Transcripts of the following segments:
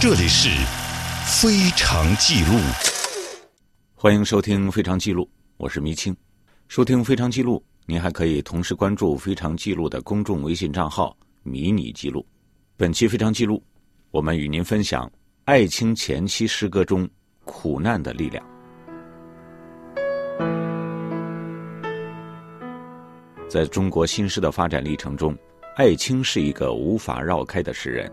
这里是《非常记录》，欢迎收听《非常记录》，我是迷青。收听《非常记录》，您还可以同时关注《非常记录》的公众微信账号“迷你记录”。本期《非常记录》，我们与您分享艾青前期诗歌中苦难的力量。在中国新诗的发展历程中，艾青是一个无法绕开的诗人。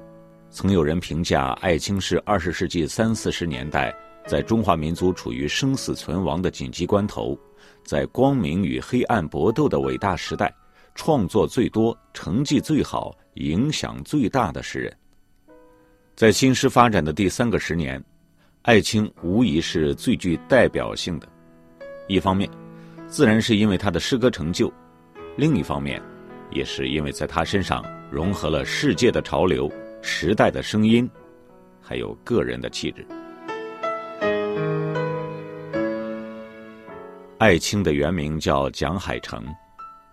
曾有人评价艾青是二十世纪三四十年代在中华民族处于生死存亡的紧急关头，在光明与黑暗搏斗的伟大时代，创作最多、成绩最好、影响最大的诗人。在新诗发展的第三个十年，艾青无疑是最具代表性的。一方面，自然是因为他的诗歌成就；另一方面，也是因为在他身上融合了世界的潮流。时代的声音，还有个人的气质。艾青的原名叫蒋海成，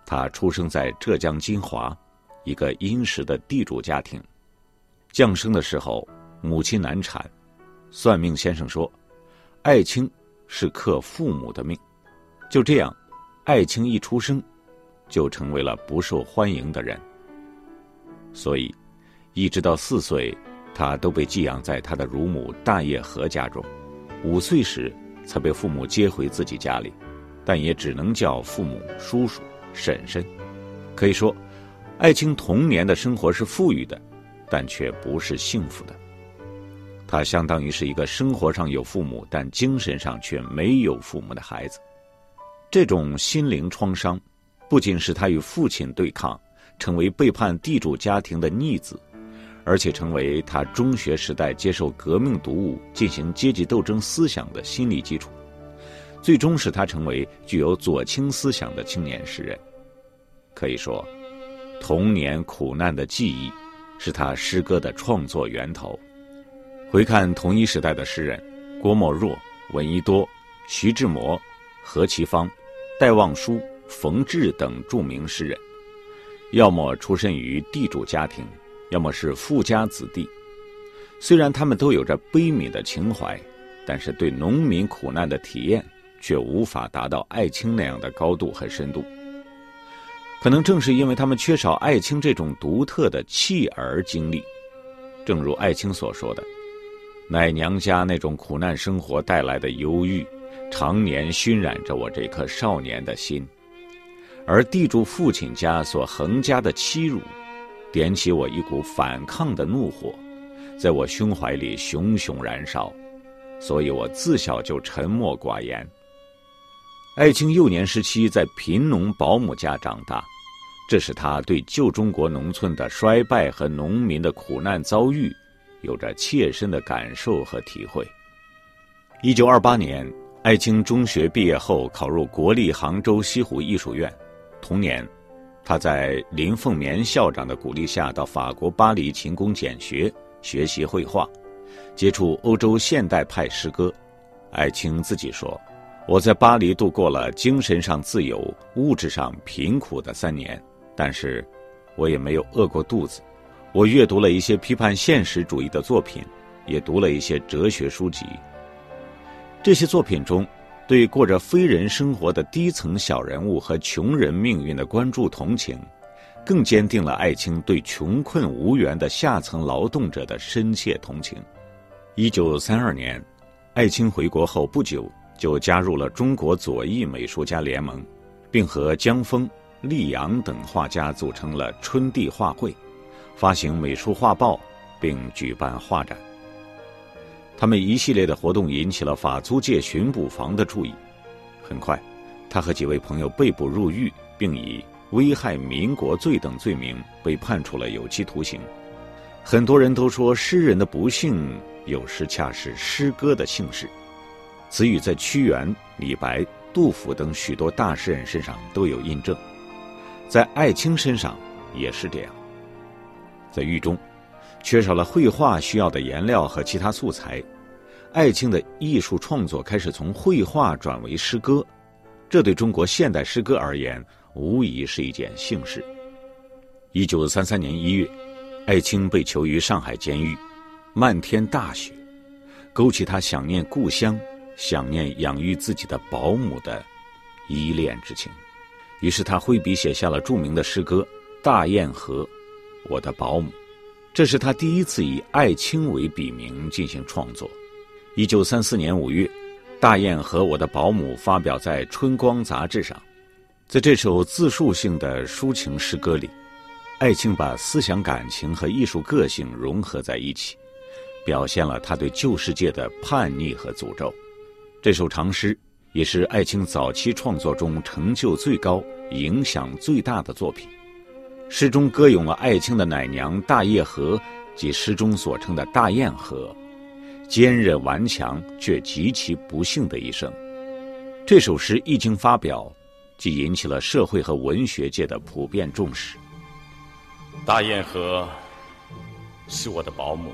他出生在浙江金华，一个殷实的地主家庭。降生的时候，母亲难产，算命先生说，艾青是克父母的命。就这样，艾青一出生，就成为了不受欢迎的人。所以。一直到四岁，他都被寄养在他的乳母大叶河家中。五岁时才被父母接回自己家里，但也只能叫父母叔叔、婶婶。可以说，艾青童年的生活是富裕的，但却不是幸福的。他相当于是一个生活上有父母，但精神上却没有父母的孩子。这种心灵创伤，不仅使他与父亲对抗，成为背叛地主家庭的逆子。而且成为他中学时代接受革命读物、进行阶级斗争思想的心理基础，最终使他成为具有左倾思想的青年诗人。可以说，童年苦难的记忆是他诗歌的创作源头。回看同一时代的诗人，郭沫若、闻一多、徐志摩、何其芳、戴望舒、冯至等著名诗人，要么出身于地主家庭。要么是富家子弟，虽然他们都有着悲悯的情怀，但是对农民苦难的体验却无法达到艾青那样的高度和深度。可能正是因为他们缺少艾青这种独特的弃儿经历，正如艾青所说的：“奶娘家那种苦难生活带来的忧郁，常年熏染着我这颗少年的心，而地主父亲家所横加的欺辱。”点起我一股反抗的怒火，在我胸怀里熊熊燃烧，所以我自小就沉默寡言。艾青幼年时期在贫农保姆家长大，这使他对旧中国农村的衰败和农民的苦难遭遇，有着切身的感受和体会。一九二八年，艾青中学毕业后考入国立杭州西湖艺术院，同年。他在林凤眠校长的鼓励下，到法国巴黎勤工俭学，学习绘画，接触欧洲现代派诗歌。艾青自己说：“我在巴黎度过了精神上自由、物质上贫苦的三年，但是，我也没有饿过肚子。我阅读了一些批判现实主义的作品，也读了一些哲学书籍。这些作品中。”对过着非人生活的低层小人物和穷人命运的关注同情，更坚定了艾青对穷困无援的下层劳动者的深切同情。一九三二年，艾青回国后不久就加入了中国左翼美术家联盟，并和江峰、厉阳等画家组成了春地画会，发行美术画报，并举办画展。他们一系列的活动引起了法租界巡捕房的注意。很快，他和几位朋友被捕入狱，并以危害民国罪等罪名被判处了有期徒刑。很多人都说，诗人的不幸有时恰是诗歌的幸事。此语在屈原、李白、杜甫等许多大诗人身上都有印证，在艾青身上也是这样。在狱中，缺少了绘画需要的颜料和其他素材。艾青的艺术创作开始从绘画转为诗歌，这对中国现代诗歌而言无疑是一件幸事。一九三三年一月，艾青被囚于上海监狱，漫天大雪，勾起他想念故乡、想念养育自己的保姆的依恋之情。于是他挥笔写下了著名的诗歌《大堰河》，我的保姆。这是他第一次以艾青为笔名进行创作。一九三四年五月，《大雁河我的保姆》发表在《春光》杂志上。在这首自述性的抒情诗歌里，艾青把思想感情和艺术个性融合在一起。表现了他对旧世界的叛逆和诅咒。这首长诗也是艾青早期创作中成就最高、影响最大的作品。诗中歌咏了艾青的奶娘大叶河及诗中所称的大雁河，坚韧顽强却极其不幸的一生。这首诗一经发表，即引起了社会和文学界的普遍重视。大雁河是我的保姆。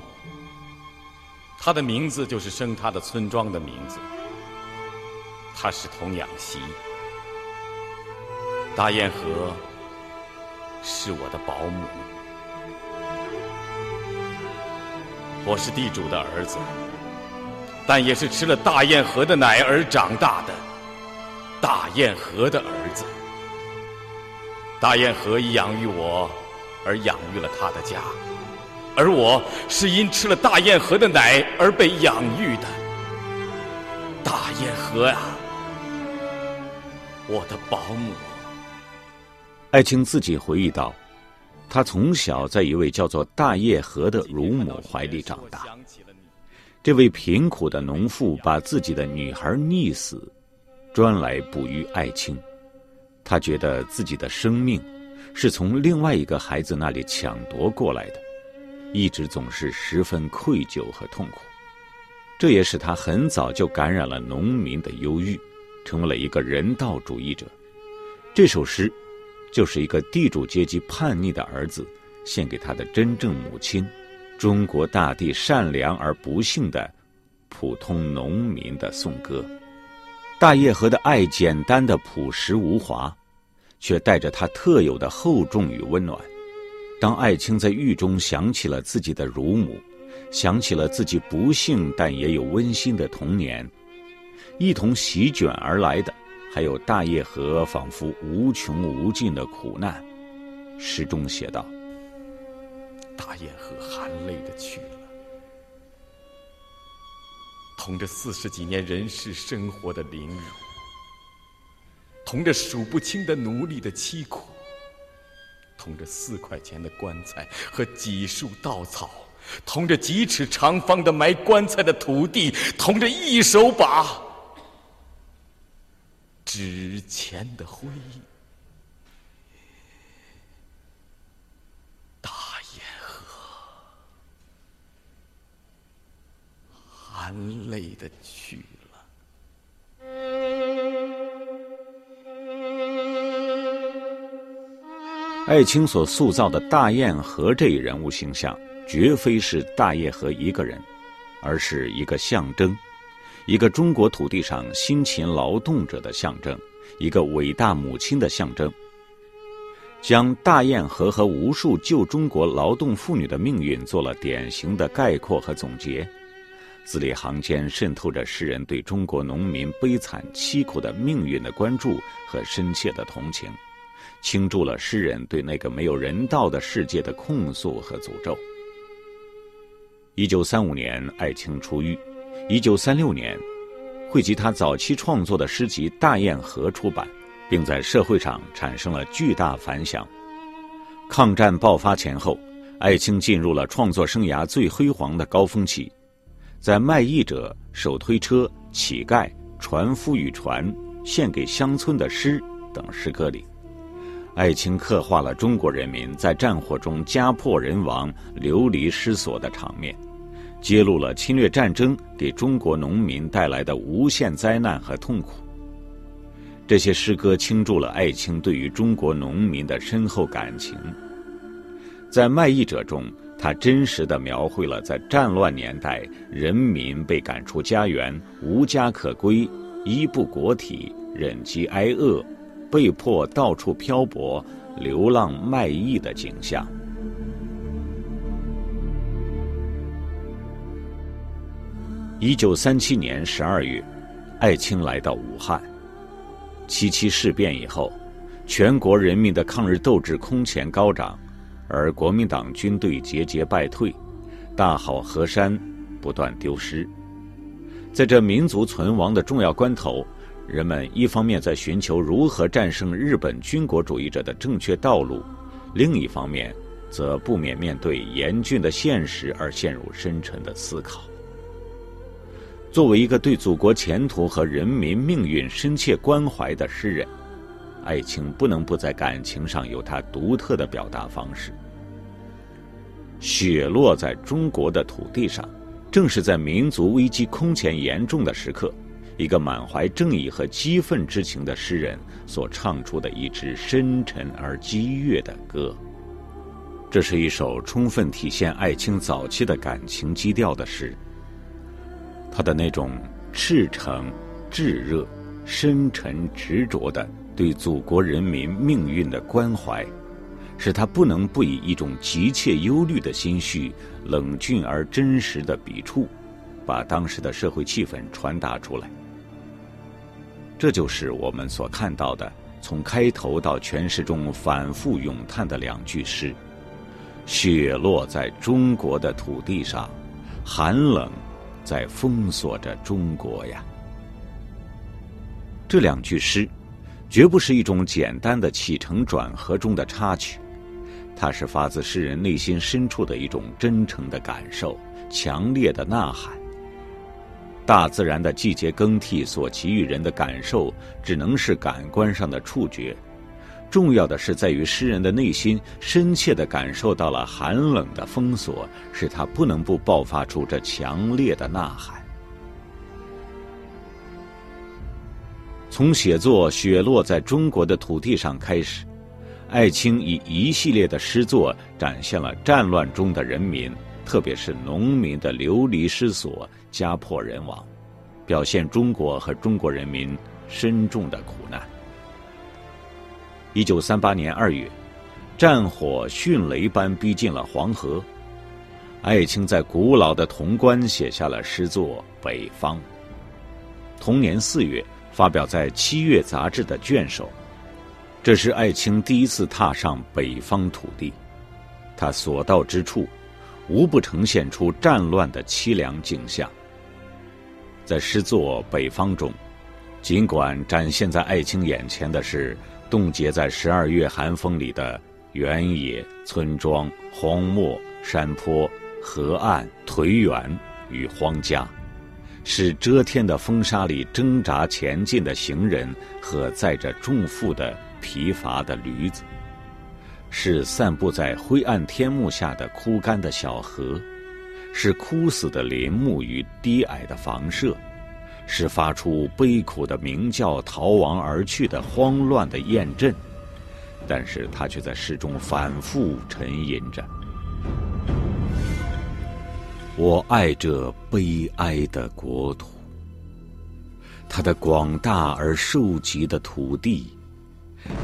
他的名字就是生他的村庄的名字。他是童养媳。大雁河是我的保姆。我是地主的儿子，但也是吃了大雁河的奶而长大的大雁河的儿子。大雁河以养育我，而养育了他的家。而我是因吃了大雁河的奶而被养育的，大雁河呀，我的保姆。艾青自己回忆道：“他从小在一位叫做大叶河的乳母怀里长大。这位贫苦的农妇把自己的女孩溺死，专来哺育艾青。他觉得自己的生命是从另外一个孩子那里抢夺过来的。”一直总是十分愧疚和痛苦，这也使他很早就感染了农民的忧郁，成为了一个人道主义者。这首诗，就是一个地主阶级叛逆的儿子献给他的真正母亲——中国大地善良而不幸的普通农民的颂歌。大叶河的爱简单的朴实无华，却带着它特有的厚重与温暖。当艾青在狱中想起了自己的乳母，想起了自己不幸但也有温馨的童年，一同席卷而来的，还有大叶河仿佛无穷无尽的苦难。诗中写道：“大堰河含泪的去了，同着四十几年人世生活的凌辱，同着数不清的奴隶的凄苦。”同着四块钱的棺材和几束稻草，同着几尺长方的埋棺材的土地，同着一手把纸钱的灰，大雁河含泪的去了。艾青所塑造的大雁河这一人物形象，绝非是大叶河一个人，而是一个象征，一个中国土地上辛勤劳动者的象征，一个伟大母亲的象征。将大堰河和无数旧中国劳动妇女的命运做了典型的概括和总结，字里行间渗透着诗人对中国农民悲惨凄苦的命运的关注和深切的同情。倾注了诗人对那个没有人道的世界的控诉和诅咒。一九三五年，艾青出狱；一九三六年，汇集他早期创作的诗集《大堰河》出版，并在社会上产生了巨大反响。抗战爆发前后，艾青进入了创作生涯最辉煌的高峰期，在卖艺者、手推车、乞丐、船夫与船、献给乡村的诗等诗歌里。艾青刻画了中国人民在战火中家破人亡、流离失所的场面，揭露了侵略战争给中国农民带来的无限灾难和痛苦。这些诗歌倾注了艾青对于中国农民的深厚感情。在《卖艺者》中，他真实的描绘了在战乱年代人民被赶出家园、无家可归、衣不裹体、忍饥挨饿。被迫到处漂泊、流浪卖艺的景象。一九三七年十二月，艾青来到武汉。七七事变以后，全国人民的抗日斗志空前高涨，而国民党军队节节败退，大好河山不断丢失。在这民族存亡的重要关头，人们一方面在寻求如何战胜日本军国主义者的正确道路，另一方面，则不免面对严峻的现实而陷入深沉的思考。作为一个对祖国前途和人民命运深切关怀的诗人，艾青不能不在感情上有他独特的表达方式。雪落在中国的土地上，正是在民族危机空前严重的时刻，一个满怀正义和激愤之情的诗人所唱出的一支深沉而激越的歌。这是一首充分体现艾青早期的感情基调的诗。他的那种赤诚、炙热、深沉、执着的对祖国人民命运的关怀，使他不能不以一种急切忧虑的心绪、冷峻而真实的笔触，把当时的社会气氛传达出来。这就是我们所看到的，从开头到诠释中反复咏叹的两句诗：“雪落在中国的土地上，寒冷。”在封锁着中国呀！这两句诗，绝不是一种简单的起承转合中的插曲，它是发自诗人内心深处的一种真诚的感受、强烈的呐喊。大自然的季节更替所给予人的感受，只能是感官上的触觉。重要的是，在于诗人的内心深切地感受到了寒冷的封锁，使他不能不爆发出这强烈的呐喊。从写作《雪落在中国的土地上》开始，艾青以一系列的诗作展现了战乱中的人民，特别是农民的流离失所、家破人亡，表现中国和中国人民深重的苦难。一九三八年二月，战火迅雷般逼近了黄河。艾青在古老的潼关写下了诗作《北方》。同年四月，发表在《七月》杂志的卷首。这是艾青第一次踏上北方土地，他所到之处，无不呈现出战乱的凄凉景象。在诗作《北方》中，尽管展现在艾青眼前的是。冻结在十二月寒风里的原野、村庄、荒漠、山坡、河岸、颓垣与荒家，是遮天的风沙里挣扎前进的行人和载着重负的疲乏的驴子，是散布在灰暗天幕下的枯干的小河，是枯死的林木与低矮的房舍。是发出悲苦的鸣叫、逃亡而去的慌乱的雁阵，但是他却在诗中反复沉吟着：“我爱这悲哀的国土，它的广大而受极的土地，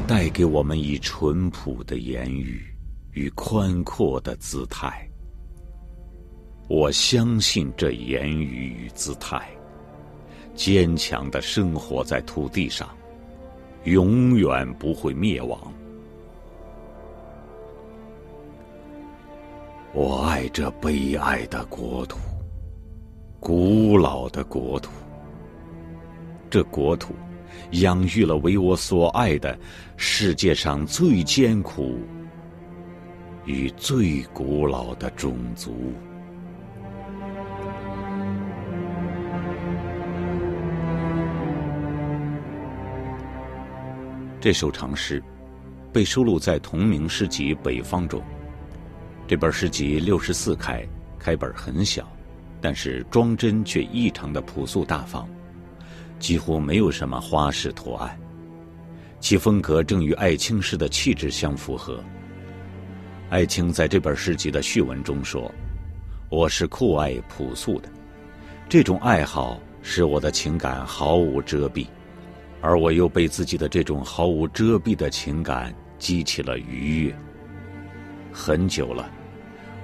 带给我们以淳朴的言语与宽阔的姿态。我相信这言语与姿态。”坚强的生活在土地上，永远不会灭亡。我爱这悲哀的国土，古老的国土。这国土养育了为我所爱的世界上最艰苦与最古老的种族。这首长诗被收录在同名诗集《北方》中。这本诗集六十四开，开本很小，但是装帧却异常的朴素大方，几乎没有什么花式图案。其风格正与艾青诗的气质相符合。艾青在这本诗集的序文中说：“我是酷爱朴素的，这种爱好使我的情感毫无遮蔽。”而我又被自己的这种毫无遮蔽的情感激起了愉悦。很久了，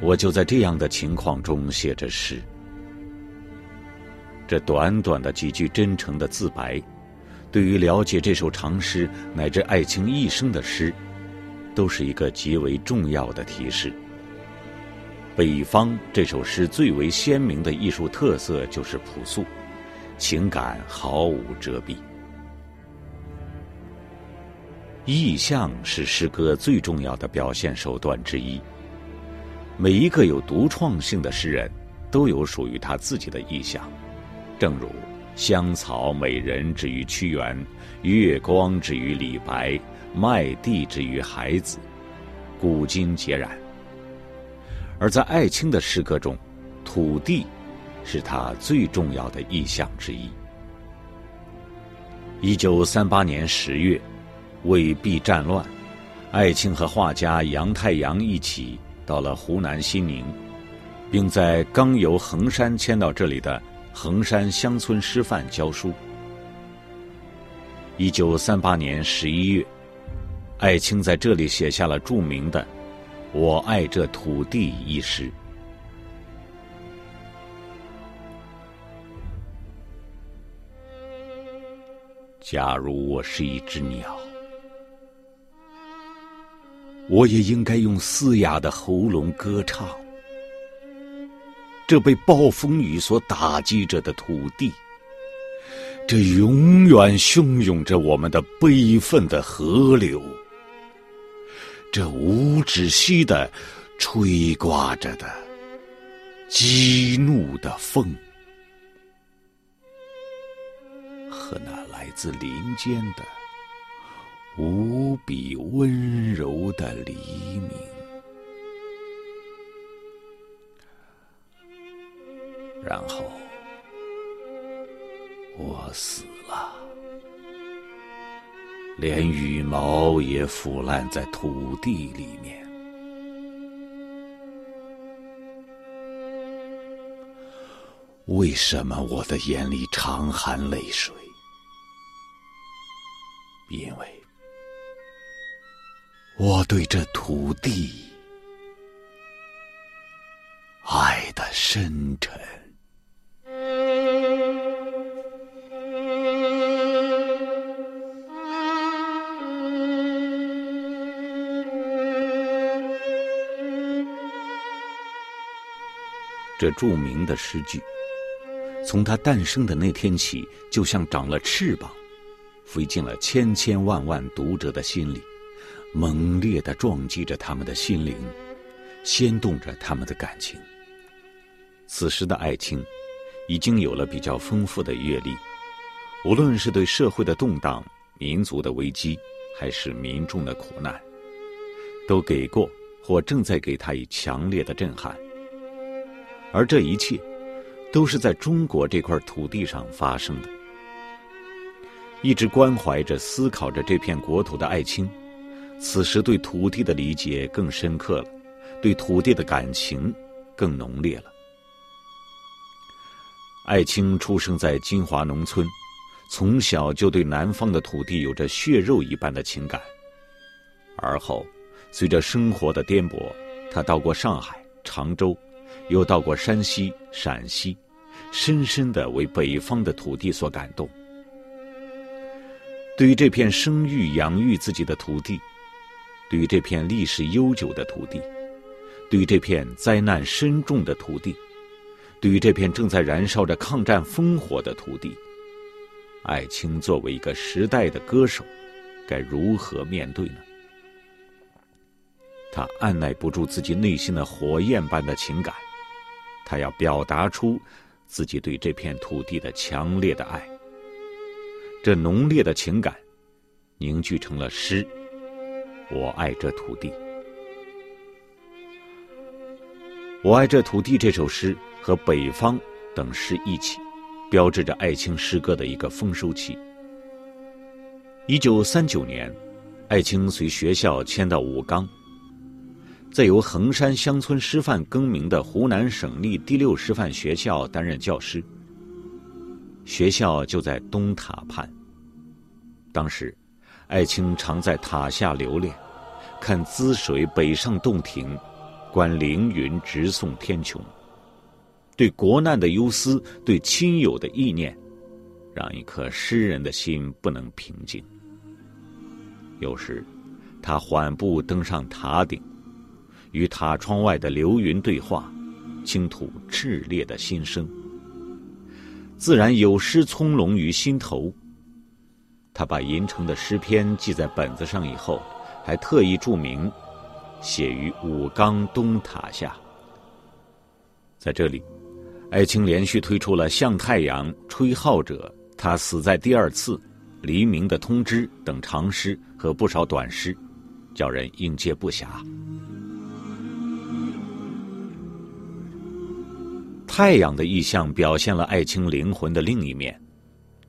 我就在这样的情况中写着诗。这短短的几句真诚的自白，对于了解这首长诗乃至爱情一生的诗，都是一个极为重要的提示。北方这首诗最为鲜明的艺术特色就是朴素，情感毫无遮蔽。意象是诗歌最重要的表现手段之一。每一个有独创性的诗人，都有属于他自己的意象。正如“香草美人”之于屈原，“月光”之于李白，“麦地”之于孩子，古今皆然。而在艾青的诗歌中，土地是他最重要的意象之一。一九三八年十月，为避战乱，艾青和画家杨太阳一起到了湖南新宁，并在刚由衡山迁到这里的衡山乡村师范教书。一九三八年十一月，艾青在这里写下了著名的。我爱这土地一诗。假如我是一只鸟，我也应该用嘶哑的喉咙歌唱。这被暴风雨所打击着的土地，这永远汹涌着我们的悲愤的河流。这无止息的吹刮着的激怒的风，和那来自林间的无比温柔的黎明，然后我死了。连羽毛也腐烂在土地里面。为什么我的眼里常含泪水？因为我对这土地爱的深沉。这著名的诗句，从它诞生的那天起，就像长了翅膀，飞进了千千万万读者的心里，猛烈的撞击着他们的心灵，掀动着他们的感情。此时的爱情，已经有了比较丰富的阅历，无论是对社会的动荡、民族的危机，还是民众的苦难，都给过或正在给他以强烈的震撼。而这一切，都是在中国这块土地上发生的。一直关怀着、思考着这片国土的爱卿，此时对土地的理解更深刻了，对土地的感情更浓烈了。爱卿出生在金华农村，从小就对南方的土地有着血肉一般的情感。而后，随着生活的颠簸，他到过上海、常州。又到过山西、陕西，深深的为北方的土地所感动。对于这片生育养育自己的土地，对于这片历史悠久的土地，对于这片灾难深重的土地，对于这片正在燃烧着抗战烽火的土地，艾青作为一个时代的歌手，该如何面对呢？他按耐不住自己内心的火焰般的情感。他要表达出自己对这片土地的强烈的爱，这浓烈的情感凝聚成了诗。我爱这土地，我爱这土地这首诗和北方等诗一起，标志着艾青诗歌的一个丰收期。一九三九年，艾青随学校迁到武冈。在由衡山乡村师范更名的湖南省立第六师范学校担任教师。学校就在东塔畔。当时，艾青常在塔下留恋，看滋水北上洞庭，观凌云直送天穹。对国难的忧思，对亲友的意念，让一颗诗人的心不能平静。有时，他缓步登上塔顶，与塔窗外的流云对话，倾吐炽烈的心声。自然有诗葱茏于心头。他把银城的诗篇记在本子上以后，还特意注明，写于武冈东塔下。在这里，艾青连续推出了《向太阳》《吹号者》《他死在第二次》《黎明的通知》等长诗和不少短诗，叫人应接不暇。太阳的意象表现了艾青灵魂的另一面，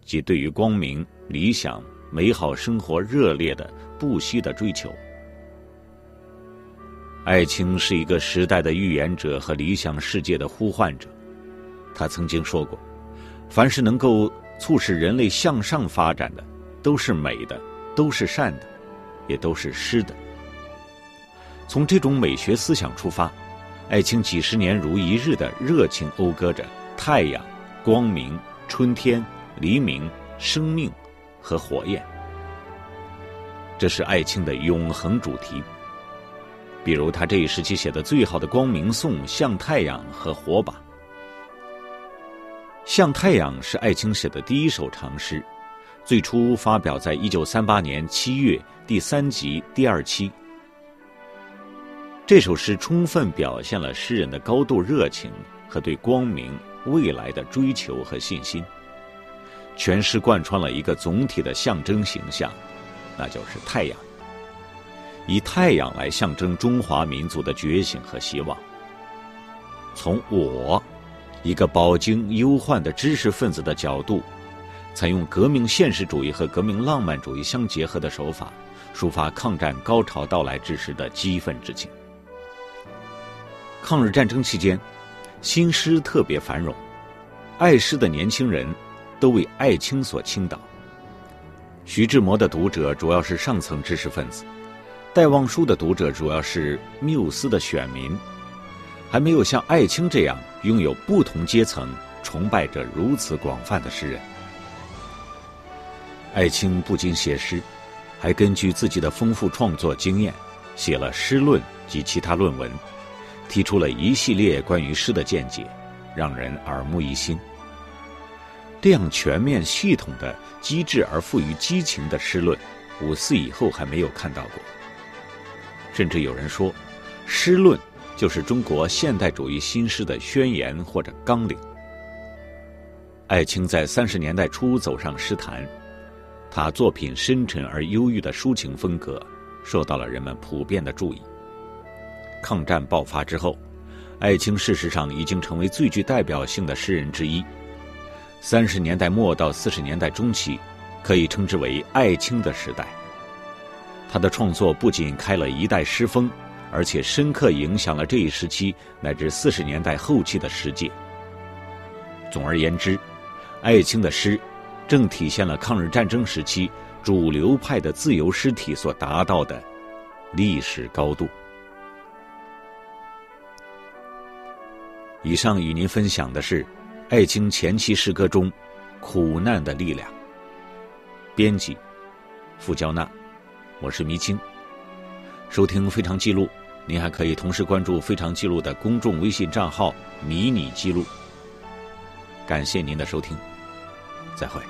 即对于光明。理想、美好生活热烈的、不息的追求。艾青是一个时代的预言者和理想世界的呼唤者。他曾经说过：“凡是能够促使人类向上发展的，都是美的，都是善的，也都是诗的。”从这种美学思想出发，艾青几十年如一日的热情讴歌着太阳、光明、春天、黎明、生命。和火焰，这是艾青的永恒主题。比如他这一时期写的最好的光明颂《向太阳》和《火把》。《向太阳》是艾青写的第一首长诗，最初发表在一九三八年七月第三集第二期。这首诗充分表现了诗人的高度热情和对光明未来的追求和信心。全诗贯穿了一个总体的象征形象，那就是太阳。以太阳来象征中华民族的觉醒和希望。从我，一个饱经忧患的知识分子的角度，采用革命现实主义和革命浪漫主义相结合的手法，抒发抗战高潮到来之时的激愤之情。抗日战争期间，新诗特别繁荣，爱诗的年轻人。都为艾青所倾倒。徐志摩的读者主要是上层知识分子，戴望舒的读者主要是缪斯的选民，还没有像艾青这样拥有不同阶层崇拜者如此广泛的诗人。艾青不仅写诗，还根据自己的丰富创作经验，写了诗论及其他论文，提出了一系列关于诗的见解，让人耳目一新。这样全面、系统的、机智而富于激情的诗论，五四以后还没有看到过。甚至有人说，诗论就是中国现代主义新诗的宣言或者纲领。艾青在三十年代初走上诗坛，他作品深沉而忧郁的抒情风格，受到了人们普遍的注意。抗战爆发之后，艾青事实上已经成为最具代表性的诗人之一。三十年代末到四十年代中期，可以称之为艾青的时代。他的创作不仅开了一代诗风，而且深刻影响了这一时期乃至四十年代后期的世界。总而言之，艾青的诗正体现了抗日战争时期主流派的自由诗体所达到的历史高度。以上与您分享的是。艾青前期诗歌中，苦难的力量。编辑：傅娇娜，我是迷青。收听非常记录，您还可以同时关注非常记录的公众微信账号“迷你记录”。感谢您的收听，再会。